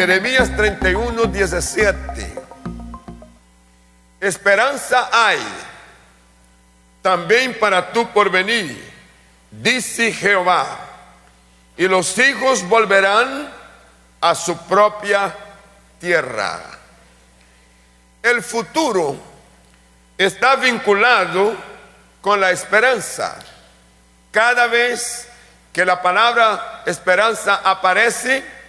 Jeremías 31, 17. Esperanza hay también para tu porvenir, dice Jehová, y los hijos volverán a su propia tierra. El futuro está vinculado con la esperanza. Cada vez que la palabra esperanza aparece,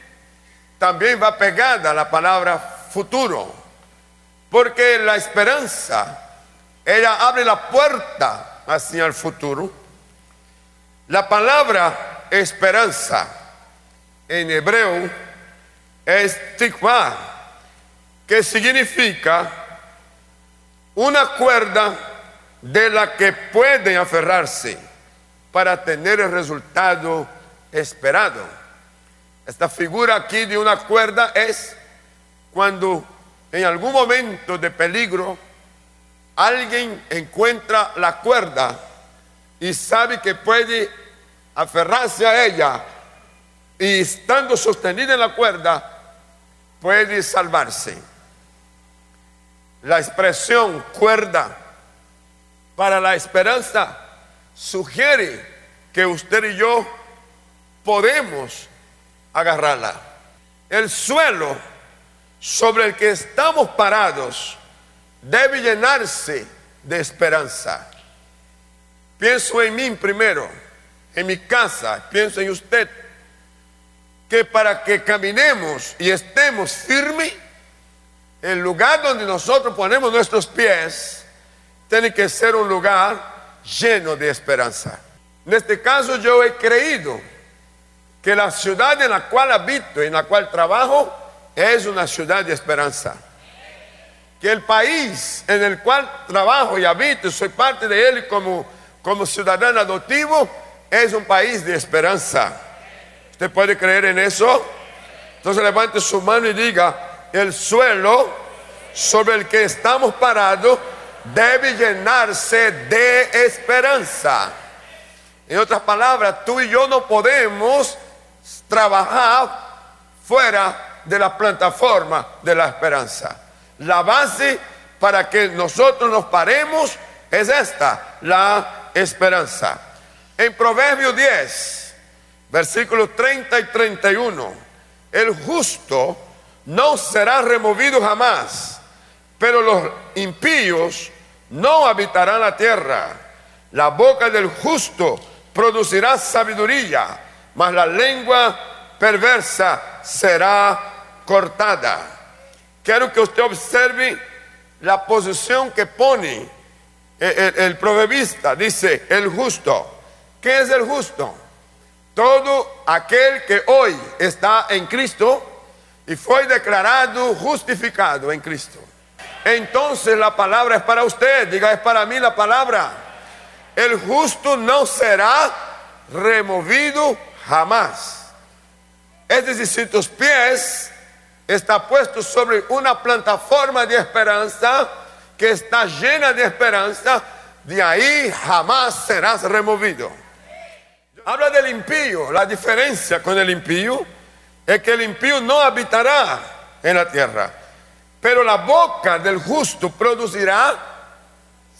también va pegada la palabra futuro. Porque la esperanza, ella abre la puerta hacia el futuro. La palabra esperanza en hebreo es tikva, que significa una cuerda de la que pueden aferrarse para tener el resultado esperado. Esta figura aquí de una cuerda es cuando en algún momento de peligro alguien encuentra la cuerda y sabe que puede aferrarse a ella y estando sostenida en la cuerda puede salvarse. La expresión cuerda para la esperanza sugiere que usted y yo podemos agarrarla. El suelo sobre el que estamos parados debe llenarse de esperanza. Pienso en mí primero, en mi casa, pienso en usted, que para que caminemos y estemos firmes, el lugar donde nosotros ponemos nuestros pies tiene que ser un lugar lleno de esperanza. En este caso yo he creído que la ciudad en la cual habito, en la cual trabajo, es una ciudad de esperanza. Que el país en el cual trabajo y habito, soy parte de él como, como ciudadano adoptivo, es un país de esperanza. ¿Usted puede creer en eso? Entonces levante su mano y diga, el suelo sobre el que estamos parados debe llenarse de esperanza. En otras palabras, tú y yo no podemos trabajar fuera de la plataforma de la esperanza. La base para que nosotros nos paremos es esta, la esperanza. En Proverbios 10, versículos 30 y 31, el justo no será removido jamás, pero los impíos no habitarán la tierra. La boca del justo producirá sabiduría, mas la lengua perversa será cortada. Quiero que usted observe la posición que pone el, el, proverbista. Dice, el justo. ¿Qué es el justo? Todo aquel que hoy está en Cristo y fue declarado justificado en Cristo. Entonces la palabra es para usted, diga, es para mí la palabra. El justo no será removido jamás. Es decir, si tus pies está puesto sobre una plataforma de esperanza que está llena de esperanza, de ahí jamás serás removido. Habla del impío, la diferencia con el impío es que el impío no habitará en la tierra, pero la boca del justo producirá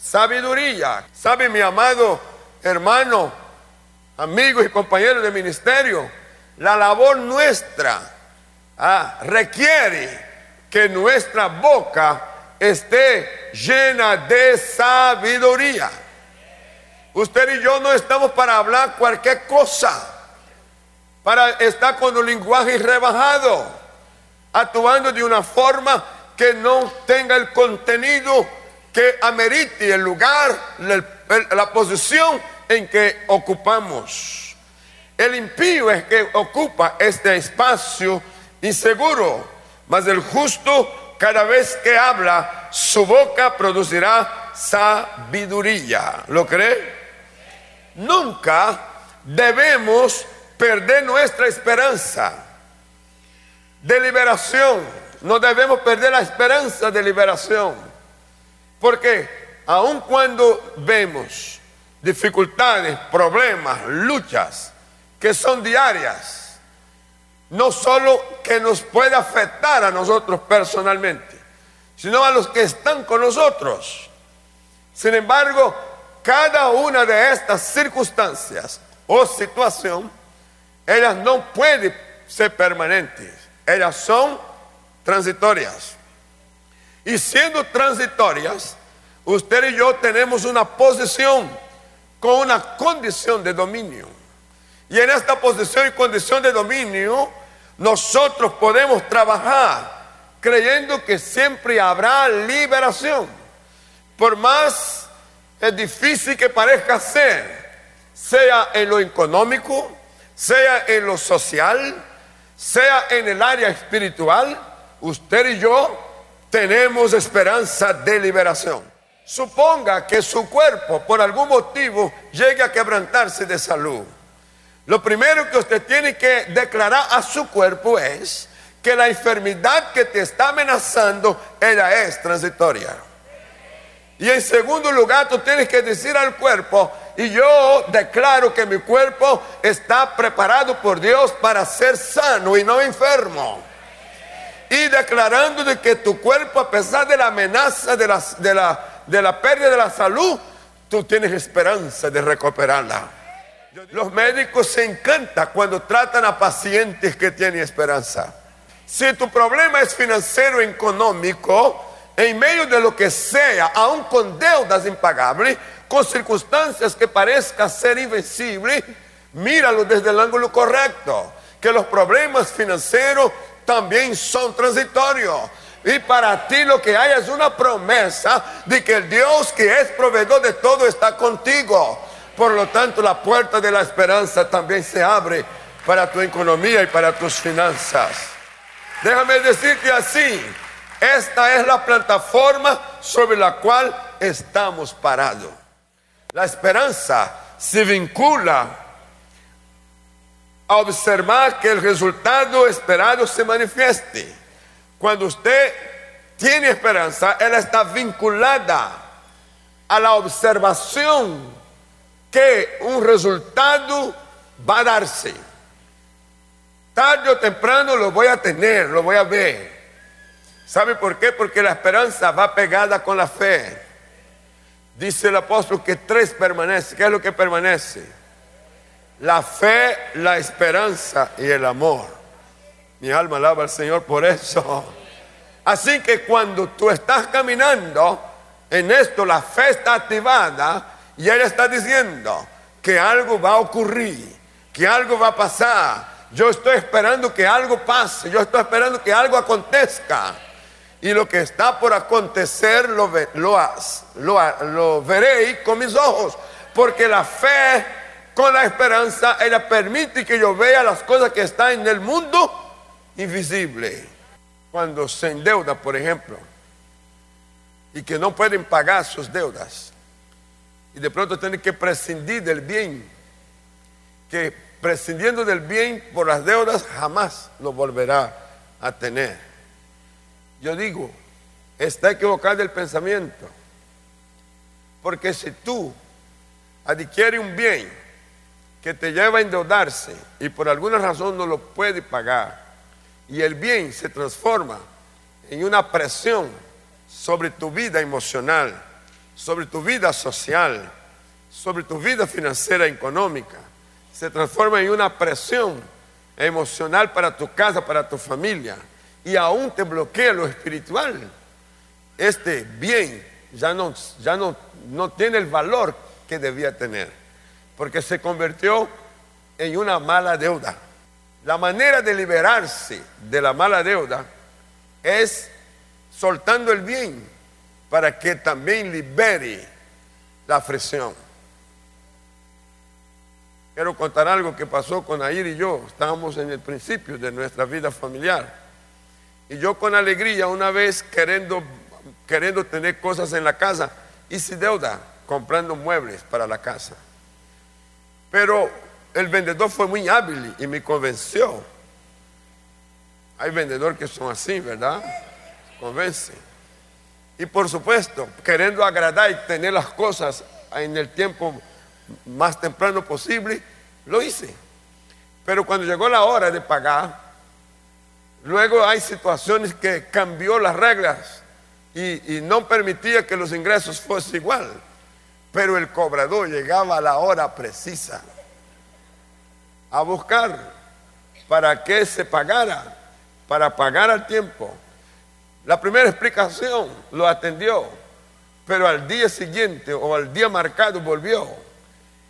sabiduría. ¿Sabe mi amado hermano, amigos y compañeros de ministerio? La labor nuestra ah, requiere que nuestra boca esté llena de sabiduría. Usted y yo no estamos para hablar cualquier cosa, para estar con un lenguaje rebajado, actuando de una forma que no tenga el contenido que amerite el lugar, la, la posición en que ocupamos. El impío es que ocupa este espacio inseguro, mas el justo cada vez que habla, su boca producirá sabiduría. ¿Lo cree? Nunca debemos perder nuestra esperanza de liberación. No debemos perder la esperanza de liberación. Porque aun cuando vemos dificultades, problemas, luchas que son diarias, no solo que nos puede afectar a nosotros personalmente, sino a los que están con nosotros. Sin embargo, cada una de estas circunstancias o situación, ellas no pueden ser permanentes, ellas son transitorias. Y siendo transitorias, usted y yo tenemos una posición con una condición de dominio. Y en esta posición y condición de dominio, nosotros podemos trabajar creyendo que siempre habrá liberación. Por más difícil que parezca ser, sea en lo económico, sea en lo social, sea en el área espiritual, usted y yo tenemos esperanza de liberación. Suponga que su cuerpo por algún motivo llegue a quebrantarse de salud. Lo primero que usted tiene que declarar a su cuerpo es que la enfermedad que te está amenazando, ella es transitoria. Y en segundo lugar, tú tienes que decir al cuerpo, y yo declaro que mi cuerpo está preparado por Dios para ser sano y no enfermo y declarando de que tu cuerpo, a pesar de la amenaza de de la, de la pérdida de la salud, tú tienes esperanza de recuperarla. Los médicos se encantan cuando tratan a pacientes que tienen esperanza. Si tu problema es financiero, económico, en medio de lo que sea, aún con deudas impagables, con circunstancias que parezcan ser invencibles, míralo desde el ángulo correcto. Que los problemas financieros también son transitorios. Y para ti lo que hay es una promesa de que el Dios que es proveedor de todo está contigo. Por lo tanto, la puerta de la esperanza también se abre para tu economía y para tus finanzas. Déjame decirte así, esta es la plataforma sobre la cual estamos parados. La esperanza se vincula observar que el resultado esperado se manifieste. Cuando usted tiene esperanza, él está vinculada a la observación que un resultado va a darse. Tarde o temprano lo voy a tener, lo voy a ver. ¿Sabe por qué? Porque la esperanza va pegada con la fe. Dice el apóstol que tres permanece. ¿Qué es lo que permanece? la fe, la esperanza y el amor. Mi alma alaba al Señor por eso. Así que cuando tú estás caminando en esto, la fe está activada y Él está diciendo que algo va a ocurrir, que algo va a pasar. Yo estoy esperando que algo pase, yo estoy esperando que algo acontezca. Y lo que está por acontecer lo, lo, lo, lo veréis con mis ojos, porque la fe con la esperanza, ella permite que yo vea las cosas que están en el mundo invisible. Cuando se endeuda, por ejemplo, y que no pueden pagar sus deudas, y de pronto tienen que prescindir del bien, que prescindiendo del bien por las deudas jamás lo volverá a tener. Yo digo, está equivocado el pensamiento, porque si tú adquieres un bien, que te lleva a endeudarse y por alguna razón no lo puede pagar y el bien se transforma en una presión sobre tu vida emocional, sobre tu vida social, sobre tu vida financiera y económica, se transforma en una presión emocional para tu casa, para tu familia y aún te bloquea lo espiritual. Este bien ya no, ya no, no tiene el valor que debía tener porque se convirtió en una mala deuda. La manera de liberarse de la mala deuda es soltando el bien para que también libere la aflicción. Quiero contar algo que pasó con Air y yo. Estábamos en el principio de nuestra vida familiar. Y yo con alegría una vez queriendo, queriendo tener cosas en la casa, hice deuda comprando muebles para la casa. Pero el vendedor fue muy hábil y me convenció. Hay vendedores que son así, ¿verdad? Convencen. Y por supuesto, queriendo agradar y tener las cosas en el tiempo más temprano posible, lo hice. Pero cuando llegó la hora de pagar, Luego hay situaciones que cambió las reglas y, y no permitía que los ingresos fuesen igual. Pero el cobrador llegaba a la hora precisa a buscar para que se pagara, para pagar al tiempo. La primera explicación lo atendió, pero al día siguiente o al día marcado volvió.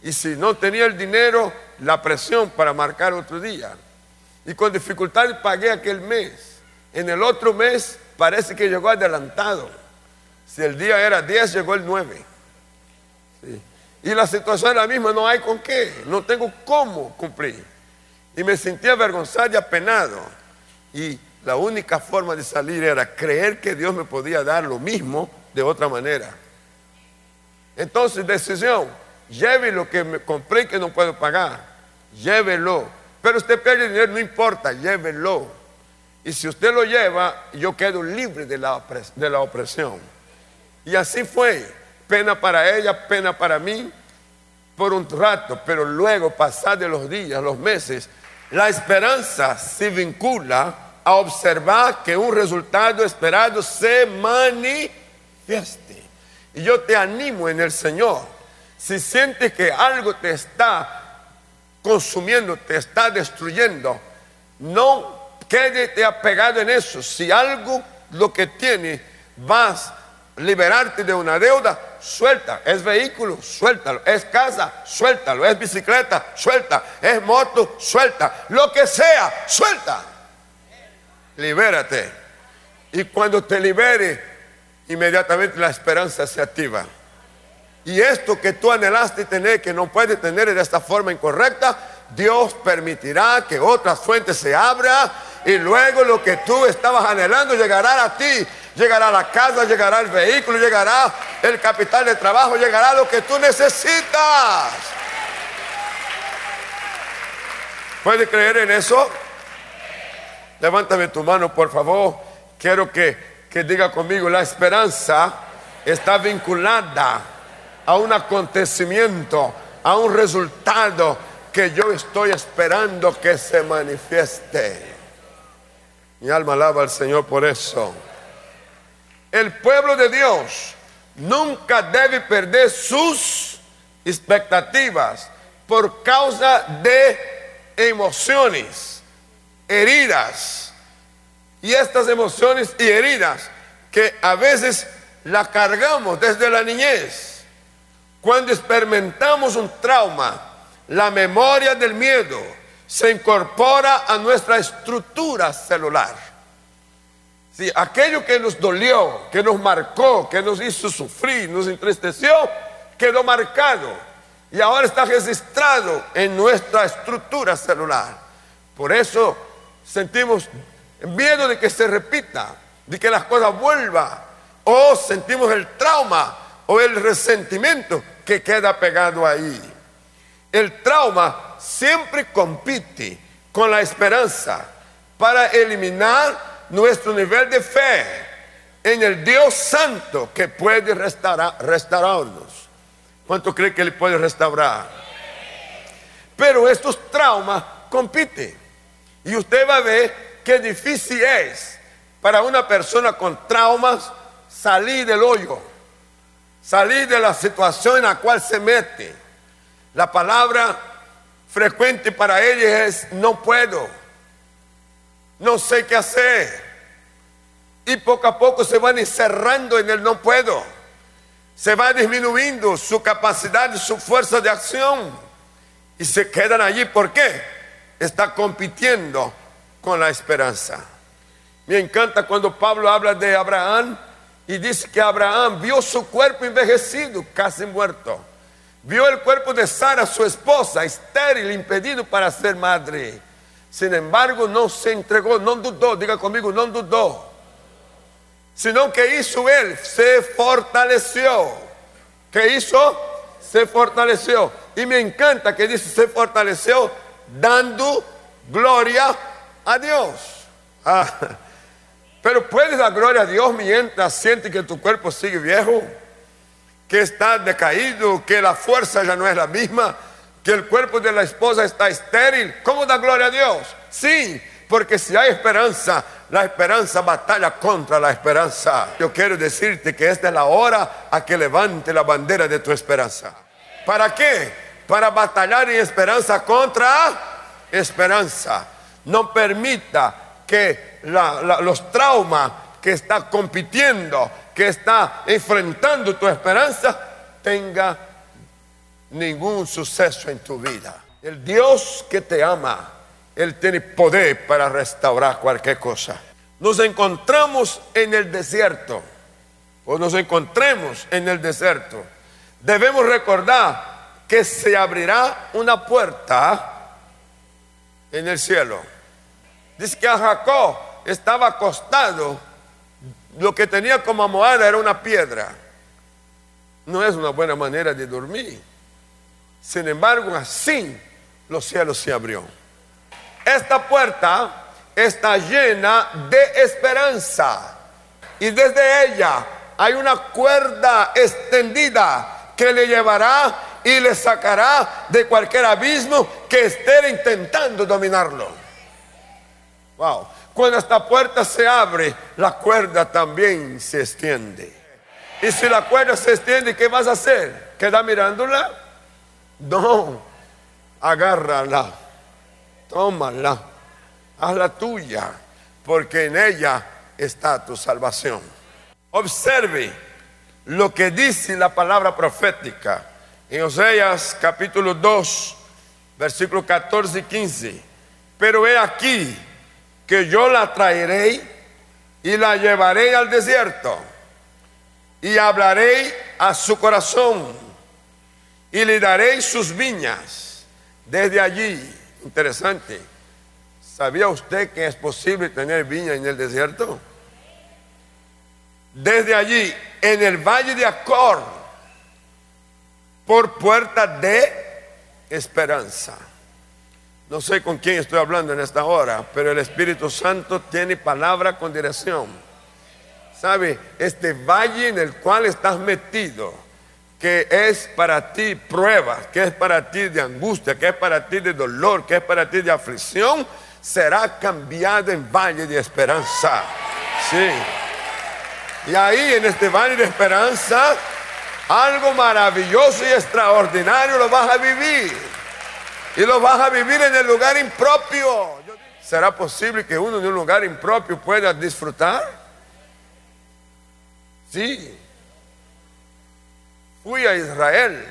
Y si no tenía el dinero, la presión para marcar otro día. Y con dificultad pagué aquel mes. En el otro mes parece que llegó adelantado. Si el día era 10, llegó el 9. Y la situación era la misma, no hay con qué, no tengo cómo cumplir. Y me sentía avergonzado y apenado. Y la única forma de salir era creer que Dios me podía dar lo mismo de otra manera. Entonces, decisión, lleve lo que me compré que no puedo pagar, llévelo. Pero usted pierde dinero, no importa, llévelo. Y si usted lo lleva, yo quedo libre de la, de la opresión. Y así fue pena para ella, pena para mí, por un rato, pero luego, pasados los días, los meses, la esperanza se vincula a observar que un resultado esperado se manifieste. Y yo te animo en el Señor, si sientes que algo te está consumiendo, te está destruyendo, no quédate apegado en eso. Si algo, lo que tiene, vas liberarte de una deuda, suelta. Es vehículo, suéltalo. Es casa, suéltalo. Es bicicleta, suelta. Es moto, suelta. Lo que sea, suelta. Libérate. Y cuando te libere, inmediatamente la esperanza se activa. Y esto que tú anhelaste tener, que no puedes tener de esta forma incorrecta, Dios permitirá que otras fuentes se abran y luego lo que tú estabas anhelando llegará a ti llegará la casa, llegará el vehículo, llegará el capital de trabajo, llegará lo que tú necesitas. ¿Puedes creer en eso? Levántame tu mano, por favor. Quiero que, que diga conmigo, la esperanza está vinculada a un acontecimiento, a un resultado que yo estoy esperando que se manifieste. Mi alma alaba al Señor por eso. El pueblo de Dios nunca debe perder sus expectativas por causa de emociones, heridas. Y estas emociones y heridas que a veces las cargamos desde la niñez. Cuando experimentamos un trauma, la memoria del miedo se incorpora a nuestra estructura celular. Si aquello que nos dolió, que nos marcó, que nos hizo sufrir, nos entristeció, quedó marcado y ahora está registrado en nuestra estructura celular. Por eso sentimos miedo de que se repita, de que las cosas vuelvan, o sentimos el trauma o el resentimiento que queda pegado ahí. El trauma siempre compite con la esperanza para eliminar nuestro nivel de fe en el Dios Santo que puede restaurar, restaurarnos. ¿Cuánto cree que Él puede restaurar? Pero estos traumas compiten. Y usted va a ver qué difícil es para una persona con traumas salir del hoyo, salir de la situación en la cual se mete. La palabra frecuente para ella es no puedo no sé qué hacer. Y poco a poco se van encerrando en el no puedo. Se va disminuyendo su capacidad su fuerza de acción. Y se quedan allí. ¿Por qué? Está compitiendo con la esperanza. Me encanta cuando Pablo habla de Abraham y dice que Abraham vio su cuerpo envejecido, casi muerto. Vio el cuerpo de Sara, su esposa, estéril, impedido para ser madre. Sin embargo, no se entregó, no dudó, diga conmigo, no dudó. Sino que hizo él, se fortaleció. ¿Qué hizo? Se fortaleció. Y me encanta que dice, se fortaleció dando gloria a Dios. Ah, pero puedes dar gloria a Dios mientras sientes que tu cuerpo sigue viejo, que está decaído, que la fuerza ya no es la misma que el cuerpo de la esposa está estéril. ¿Cómo da gloria a Dios? Sí, Porque si hay esperanza, la esperanza batalla contra la esperanza. Yo quiero decirte que esta es la hora a que levante la bandera de tu esperanza. ¿Para qué? Para batallar en esperanza contra esperanza. No permita que los traumas que está compitiendo, que está enfrentando tu esperanza, tenga ningún suceso en tu vida. El Dios que te ama él tiene poder para restaurar cualquier cosa. Nos encontramos en el desierto, o nos encontremos en el desierto. Debemos recordar que se abrirá una puerta en el cielo. Dice que a Jacob estaba acostado, lo que tenía como almohada era una piedra. No es una buena manera de dormir. Sin embargo, así los cielos se abrió. Esta puerta está llena de esperanza y desde ella hay una cuerda extendida que le llevará y le sacará de cualquier abismo que esté intentando dominarlo. Wow. Cuando esta puerta se abre, la cuerda también se extiende. Y si la cuerda se extiende, ¿qué vas a hacer? ¿Queda mirándola? No, agárrala tómala, hazla tuya, porque en ella está tu salvación. Observe lo que dice la palabra profética en Oseas capítulo 2, versículos 14 y 15. Pero he aquí que yo la traeré y la llevaré al desierto y hablaré a su corazón y le daré sus viñas desde allí Interesante. ¿Sabía usted que es posible tener viña en el desierto? Desde allí, en el valle de Acor, por puerta de esperanza. No sé con quién estoy hablando en esta hora, pero el Espíritu Santo tiene palabra con dirección. ¿Sabe? Este valle en el cual estás metido que es para ti prueba, que es para ti de angustia, que es para ti de dolor, que es para ti de aflicción, será cambiado en valle de esperanza. Sí. Y ahí en este valle de esperanza, algo maravilloso y extraordinario lo vas a vivir. Y lo vas a vivir en el lugar impropio. ¿Será posible que uno de un lugar impropio pueda disfrutar? Sí. Fui a Israel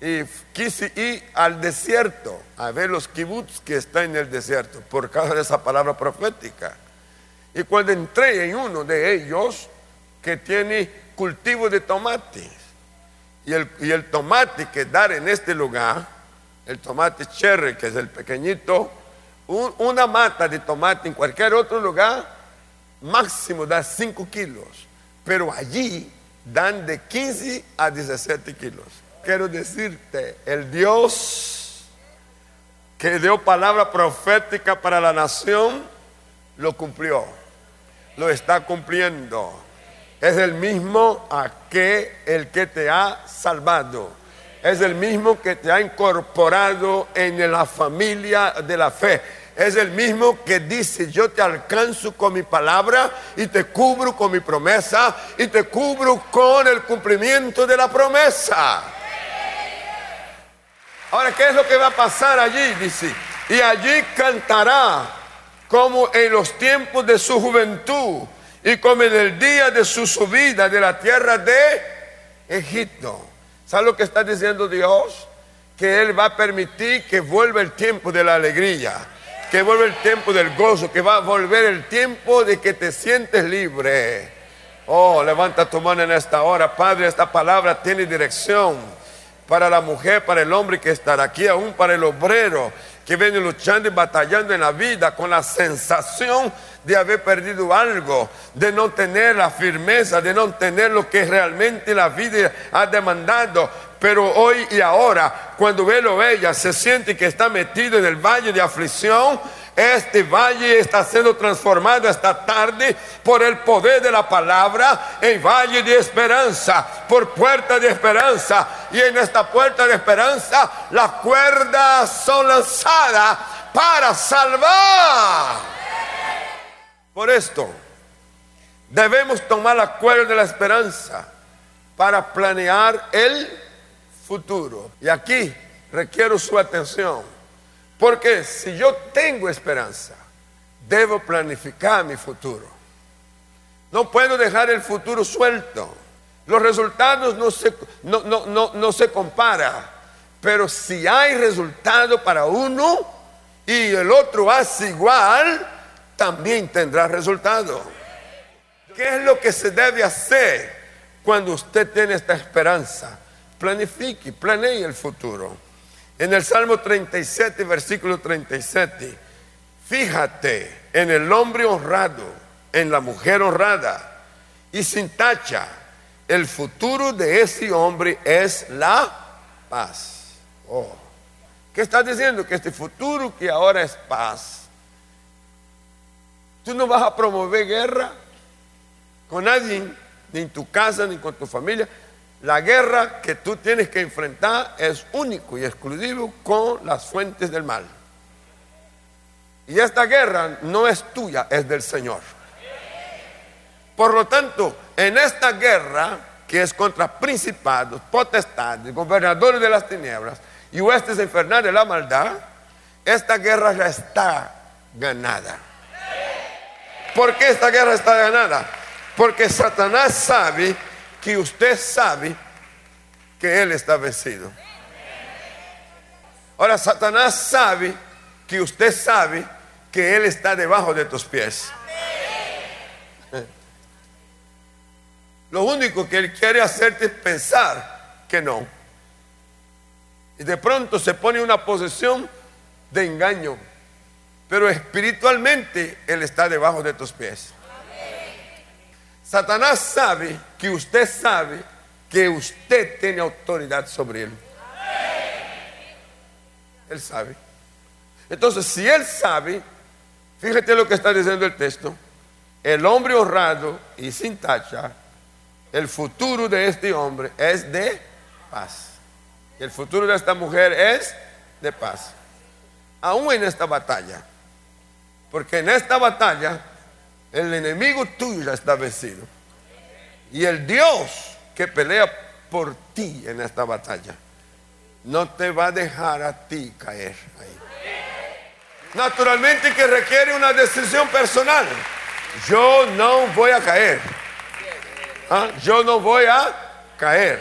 y quise ir al desierto a ver los kibbutz que están en el desierto por causa de esa palabra profética. Y cuando entré en uno de ellos que tiene cultivo de tomates y el, y el tomate que dar en este lugar, el tomate cherry que es el pequeñito, una mata de tomate en cualquier otro lugar máximo da 5 kilos, pero allí dan de 15 a 17 kilos. Quiero decirte, el Dios que dio palabra profética para la nación, lo cumplió, lo está cumpliendo. Es el mismo a que el que te ha salvado. Es el mismo que te ha incorporado en la familia de la fe es el mismo que dice, yo te alcanzo con mi palabra y te cubro con mi promesa y te cubro con el cumplimiento de la promesa. Ahora, ¿qué es lo que va a pasar allí? Dice, y allí cantará como en los tiempos de su juventud y como en el día de su subida de la tierra de Egipto. ¿Sabe lo que está diciendo Dios? Que Él va a permitir que vuelva el tiempo de la alegría que vuelve el tiempo del gozo, que va a volver el tiempo de que te sientes libre. Oh, levanta tu mano en esta hora, Padre, esta palabra tiene dirección para la mujer, para el hombre que estará aquí, aún para el obrero que viene luchando y batallando en la vida con la sensación de haber perdido algo, de no tener la firmeza, de no tener lo que realmente la vida ha demandado. Pero hoy y ahora, cuando él o ella se siente que está metido en el valle de aflicción, este valle está siendo transformado esta tarde por el poder de la palabra en valle de esperanza, por puerta de esperanza. Y en esta puerta de esperanza las cuerdas son lanzadas para salvar. Por esto, debemos tomar la cuerda de la esperanza para planear el futuro. Y aquí requiero su atención, porque si yo tengo esperanza, debo planificar mi futuro. No puedo dejar el futuro suelto. Los resultados no se, no, no, se compara, pero si hay resultado para uno y el otro hace igual, también tendrá resultado. ¿Qué es lo que se debe hacer cuando usted tiene esta esperanza? Planifique, planee el futuro. En el Salmo 37, versículo 37, fíjate en el hombre honrado, en la mujer honrada y sin tacha. El futuro de ese hombre es la paz. Oh. ¿Qué está diciendo? Que este futuro que ahora es paz. Tú no vas a promover guerra con nadie, ni en tu casa, ni con tu familia. La guerra que tú tienes que enfrentar es único y exclusivo con las fuentes del mal. Y esta guerra no es tuya, es del Señor. Por lo tanto, en esta guerra, que es contra principados, potestades, gobernadores de las tinieblas y huestes infernales de la maldad, esta guerra ya está ganada. ¿Por qué esta guerra está ganada? Porque Satanás sabe que usted sabe que él está vencido. Ahora Satanás sabe que usted sabe que Él está debajo de tus pies. Lo único que Él quiere hacerte es pensar que no. Y de pronto se pone una posición de engaño. Pero espiritualmente Él está debajo de tus pies. Satanás sabe que usted sabe que usted tiene autoridad sobre Él. Él sabe. Entonces, si Él sabe, fíjate lo que está diciendo el texto, el hombre honrado y sin tacha, el futuro de este hombre es de paz. El futuro de esta mujer es de paz. Aún en esta batalla. Porque en esta batalla el enemigo tuyo ya está vencido. Y el Dios que pelea por ti en esta batalla no te va a dejar a ti caer ahí. Naturalmente que requiere una decisión personal. Yo no voy a caer. ¿Ah? Yo no voy a caer.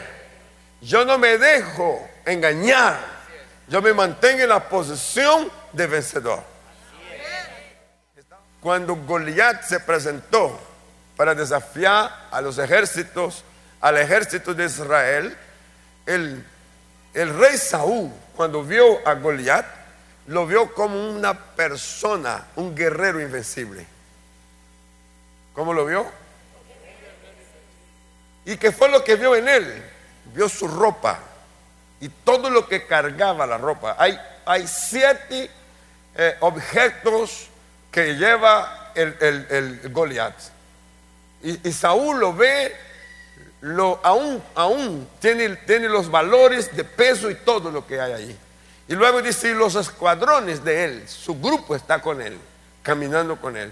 Yo no me dejo engañar. Yo me mantengo en la posición de vencedor. Cuando Goliat se presentó para desafiar a los ejércitos, al ejército de Israel, el, rey Saúl, cuando vio a Goliat, lo vio como una persona, un guerrero invencible. ¿Cómo lo vio? ¿Y qué fue lo que vio en él? Vio su ropa y todo lo que cargaba la ropa. Hay, hay siete eh, objetos que lleva el, el, Goliat. Y, Saúl lo ve, lo, aún, aún tiene, tiene los valores de peso y todo lo que hay ahí. Y luego dice, los escuadrones de él, su grupo está con él, caminando con él.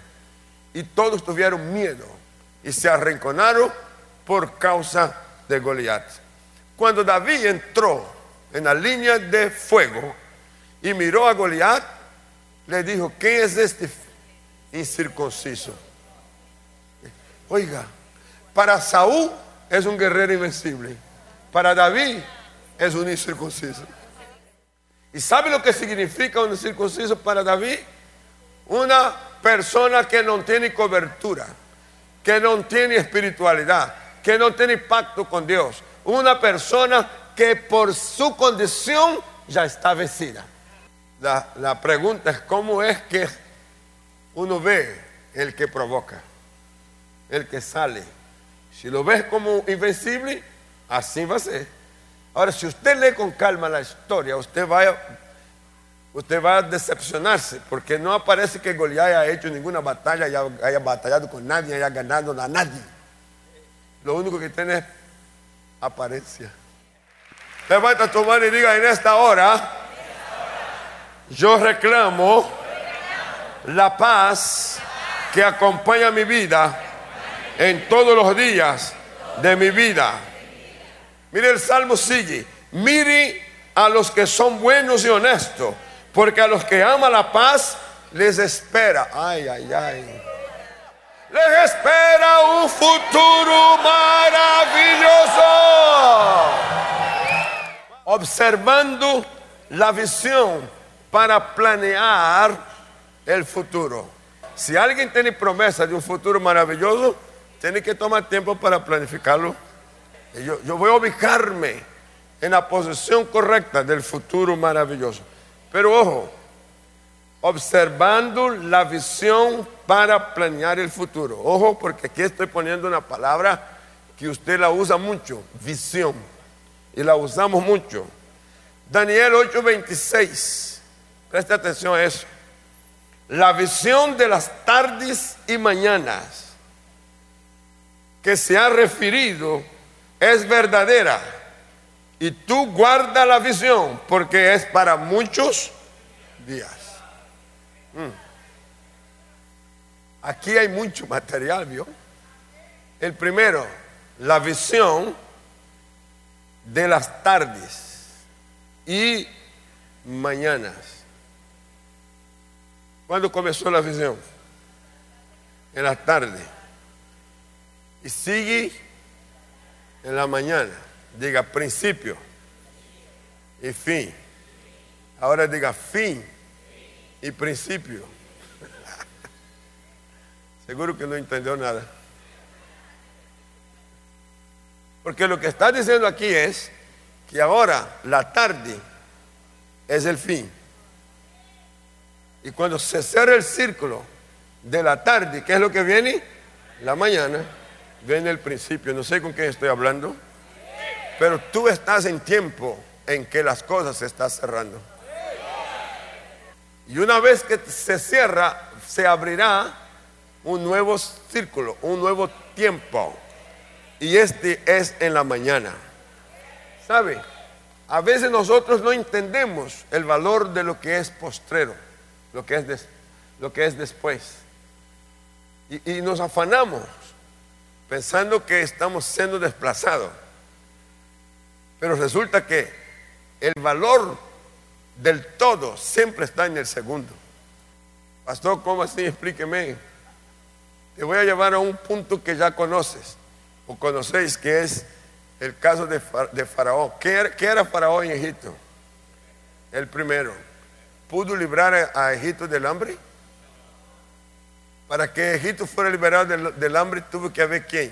Y todos tuvieron miedo y se arrinconaron por causa de Goliat. Cuando David entró en la línea de fuego y miró a Goliat, le dijo, ¿qué es este incircunciso? Oiga, para Saúl es un guerrero invencible, para David es un incircunciso. ¿Y sabe lo que significa un circunciso para David? Una persona que no tiene cobertura, que no tiene espiritualidad, que no tiene pacto con Dios. Una persona que por su condición ya está vencida. La, la pregunta es cómo es que uno ve el que provoca, el que sale. Si lo ves como invencible, así va a ser. Ahora, si usted lee con calma la historia, usted va, usted va a decepcionarse, porque no aparece que Goliat haya hecho ninguna batalla, haya, haya batallado con nadie, haya ganado a nadie. Lo único que tiene es apariencia. Levanta tu mano y diga, en esta hora, yo reclamo la paz que acompaña mi vida en todos los días de mi vida. Mire el salmo sigue. Mire a los que son buenos y honestos, porque a los que ama la paz les espera. Ay, ay, ay. Les espera un futuro maravilloso. Observando la visión para planear el futuro. Si alguien tiene promesa de un futuro maravilloso, tiene que tomar tiempo para planificarlo. Yo, voy a ubicarme en la posición correcta del futuro maravilloso. Pero ojo, observando la visión para planear el futuro. Ojo, porque aquí estoy poniendo una palabra que usted la usa mucho, visión. Y la usamos mucho. Daniel 8:26. Preste atención a eso. La visión de las tardes y mañanas que se ha referido es verdadera. Y tú guarda la visión porque es para muchos días. Mm. Aquí hay mucho material, ¿vio? El primero, la visión de las tardes y mañanas. ¿Cuándo comenzó la visión? En las tardes. Y sigue en la mañana. Diga principio y fin. Ahora diga fin y principio. Seguro que no entendió nada. Porque lo que está diciendo aquí es que ahora la tarde es el fin. Y cuando se cierra el círculo de la tarde, ¿qué es lo que viene? La mañana, viene el principio. No sé con quién estoy hablando, pero tú estás en tiempo en que las cosas se están cerrando. Y una vez que se cierra, se abrirá un nuevo círculo, un nuevo tiempo. Y este es en la mañana. ¿Sabe? A veces nosotros no entendemos el valor de lo que es postrero, lo que es, lo que es después. Y, y nos afanamos pensando que estamos siendo desplazados. Pero resulta que el valor del todo siempre está en el segundo. Pastor, ¿cómo así? Explíqueme. Te voy a llevar a un punto que ya conoces o conocéis, que es el caso de, Faraón. ¿Qué era, Faraón en Egipto? El primero. ¿Pudo librar a, Egipto del hambre? Para que Egipto fuera liberado del, hambre tuvo que haber quién?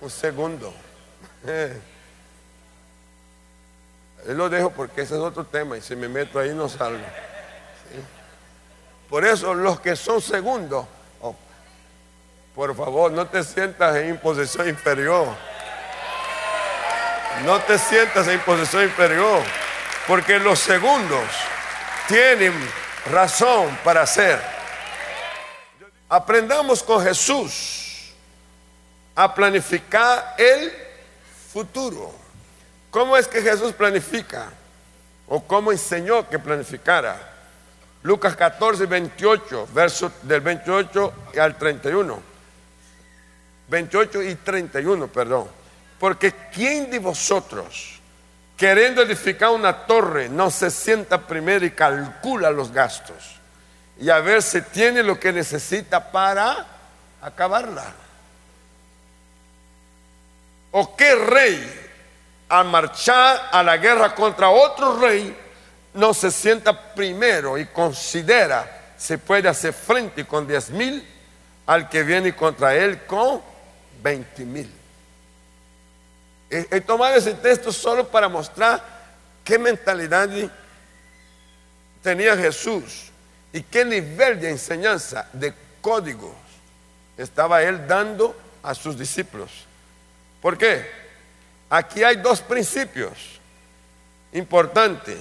Un segundo. Lo dejo porque ese es otro tema y si me meto ahí no salgo. Por eso los que son segundos, oh, por favor, no te sientas en imposición inferior. No te sientas en imposición inferior, porque los segundos tienen razón para hacer. Aprendamos con Jesús a planificar el futuro. ¿Cómo es que Jesús planifica? ¿O cómo enseñó que planificara? Lucas 14, 28, verso del 28 al 31. 28 y 31, perdón. Porque ¿quién de vosotros, queriendo edificar una torre, no se sienta primero y calcula los gastos? Y a ver si tiene lo que necesita para acabarla. ¿O qué rey al marchar a la guerra contra otro rey, no se sienta primero y considera si puede hacer frente con diez mil al que viene contra él con veinte mil. He, tomado ese texto solo para mostrar qué mentalidad tenía Jesús y qué nivel de enseñanza, de códigos, estaba él dando a sus discípulos. ¿Por qué? Aquí hay dos principios importantes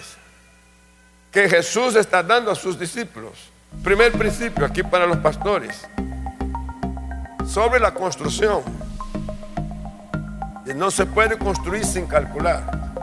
que Jesús está dando a sus discípulos. Primer principio aquí para los pastores, sobre la construcción. No se puede construir sin calcular.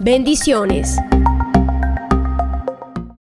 Bendiciones.